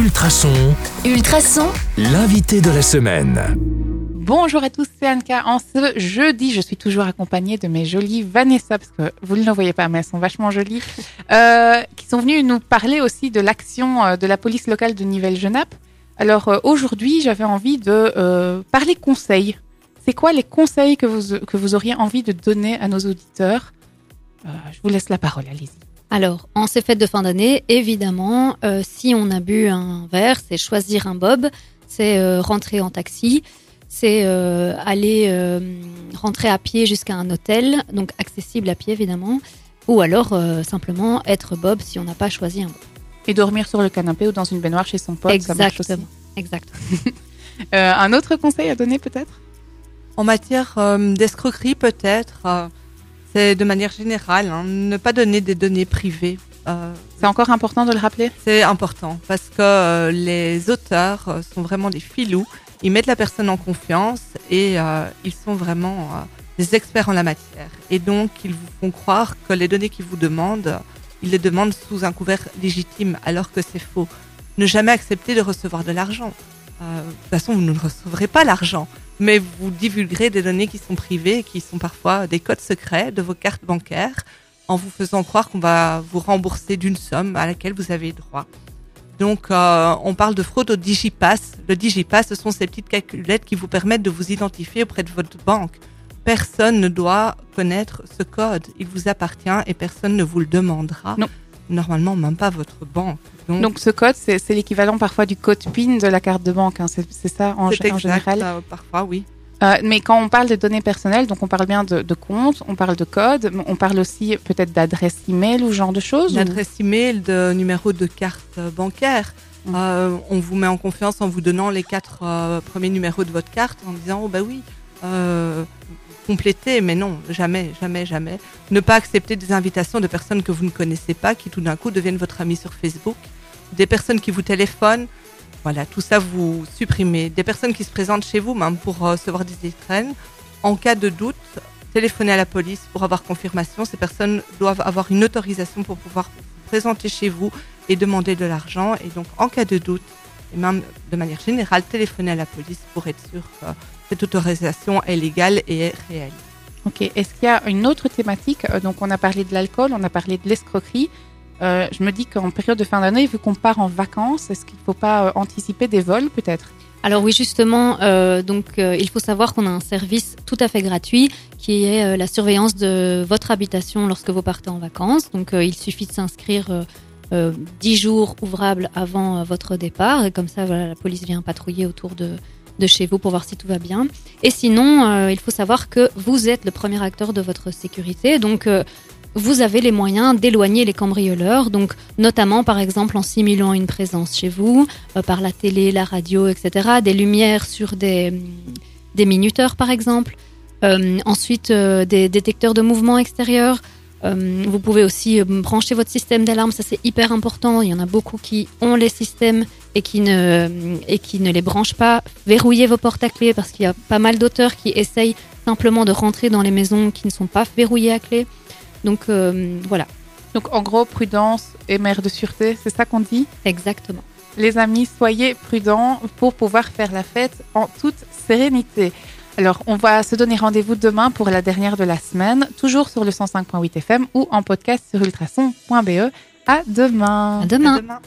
Ultrason, Ultrason, l'invité de la semaine. Bonjour à tous, c'est Anka. En ce jeudi, je suis toujours accompagnée de mes jolies Vanessa, parce que vous ne le voyez pas, mais elles sont vachement jolies, euh, qui sont venues nous parler aussi de l'action euh, de la police locale de Nivelles-Genappe. Alors euh, aujourd'hui, j'avais envie de euh, parler conseils. C'est quoi les conseils que vous, que vous auriez envie de donner à nos auditeurs? Euh, Je vous laisse la parole, allez-y. Alors, en ces fêtes de fin d'année, évidemment, euh, si on a bu un verre, c'est choisir un bob, c'est euh, rentrer en taxi, c'est euh, aller euh, rentrer à pied jusqu'à un hôtel, donc accessible à pied évidemment, ou alors euh, simplement être bob si on n'a pas choisi un bob. Et dormir sur le canapé ou dans une baignoire chez son pote, ça marche aussi. Exactement. Exact. Euh, un autre conseil à donner peut-être? En matière euh, d'escroquerie, peut-être, euh, c'est de manière générale, hein, ne pas donner des données privées. Euh, C'est encore important de le rappeler? C'est important parce que euh, les auteurs euh, sont vraiment des filous. Ils mettent la personne en confiance et ils sont vraiment des experts en la matière. Et donc, ils vous font croire que les données qu'ils vous demandent, ils les demandent sous un couvert légitime, alors que c'est faux. Ne jamais accepter de recevoir de l'argent. Euh, de toute façon, vous ne recevrez pas l'argent, mais vous divulguerez des données qui sont privées, qui sont parfois des codes secrets de vos cartes bancaires, en vous faisant croire qu'on va vous rembourser d'une somme à laquelle vous avez droit. Donc, euh, on parle de fraude au Digipass. Le Digipass, ce sont ces petites calculettes qui vous permettent de vous identifier auprès de votre banque. Personne ne doit connaître ce code. Il vous appartient et personne ne vous le demandera. Non. Normalement, même pas votre banque. Donc, Donc ce code, c'est l'équivalent parfois du code PIN de la carte de banque. hein. C'est ça en, c'est en exact, général. euh, parfois, oui. Euh, mais quand on parle de données personnelles, donc on parle bien de, de compte, on parle de code, on parle aussi peut-être d'adresse email ou ce genre de choses. ou- L'adresse email, de numéro de carte euh, bancaire. Mm. Euh, on vous met en confiance en vous donnant les quatre euh, premiers numéros de votre carte en disant oh bah oui complétez mais non jamais jamais jamais. Ne pas accepter des invitations de personnes que vous ne connaissez pas qui tout d'un coup deviennent votre ami sur Facebook. Des personnes qui vous téléphonent. Voilà tout ça vous supprimez. Des personnes qui se présentent chez vous même pour recevoir des étrennes. En cas de doute téléphonez à la police pour avoir confirmation. Ces personnes doivent avoir une autorisation pour pouvoir se présenter chez vous et demander de l'argent. Et donc, en cas de doute, et même de manière générale, téléphoner à la police pour être sûr que cette autorisation est légale et est réelle. Ok. Est-ce qu'il y a une autre thématique? Euh, Donc on a parlé de l'alcool, on a parlé de l'escroquerie. Euh, je me dis qu'en période de fin d'année, vu qu'on part en vacances, est-ce qu'il ne faut pas euh, anticiper des vols peut-être? Alors oui, justement, euh, donc euh, il faut savoir qu'on a un service tout à fait gratuit qui est euh, la surveillance de votre habitation lorsque vous partez en vacances. Donc euh, il suffit de s'inscrire euh, euh, 10 jours ouvrables avant euh, votre départ et comme ça, la police vient patrouiller autour de de chez vous pour voir si tout va bien. Et sinon, euh, il faut savoir que vous êtes le premier acteur de votre sécurité. Donc, euh, vous avez les moyens d'éloigner les cambrioleurs, donc notamment par exemple en simulant une présence chez vous, par la télé, la radio, etc. Des lumières sur des, des minuteurs par exemple. Ensuite, des détecteurs de mouvement extérieur. Euh, vous pouvez aussi euh, brancher votre système d'alarme, ça c'est hyper important. Il y en a beaucoup qui ont les systèmes et qui ne, et qui ne les branchent pas. Verrouillez vos portes à clé parce qu'il y a pas mal d'auteurs qui essayent simplement de rentrer dans les maisons qui ne sont pas verrouillées à clé. Donc euh, voilà, Donc en gros, prudence et mère de sûreté, c'est ça qu'on dit? Exactement. Les amis, soyez prudents pour pouvoir faire la fête en toute sérénité. Alors, on va se donner rendez-vous demain pour la dernière de la semaine, toujours sur le 105.8 FM ou en podcast sur ultrason.be. À demain. À demain. À demain.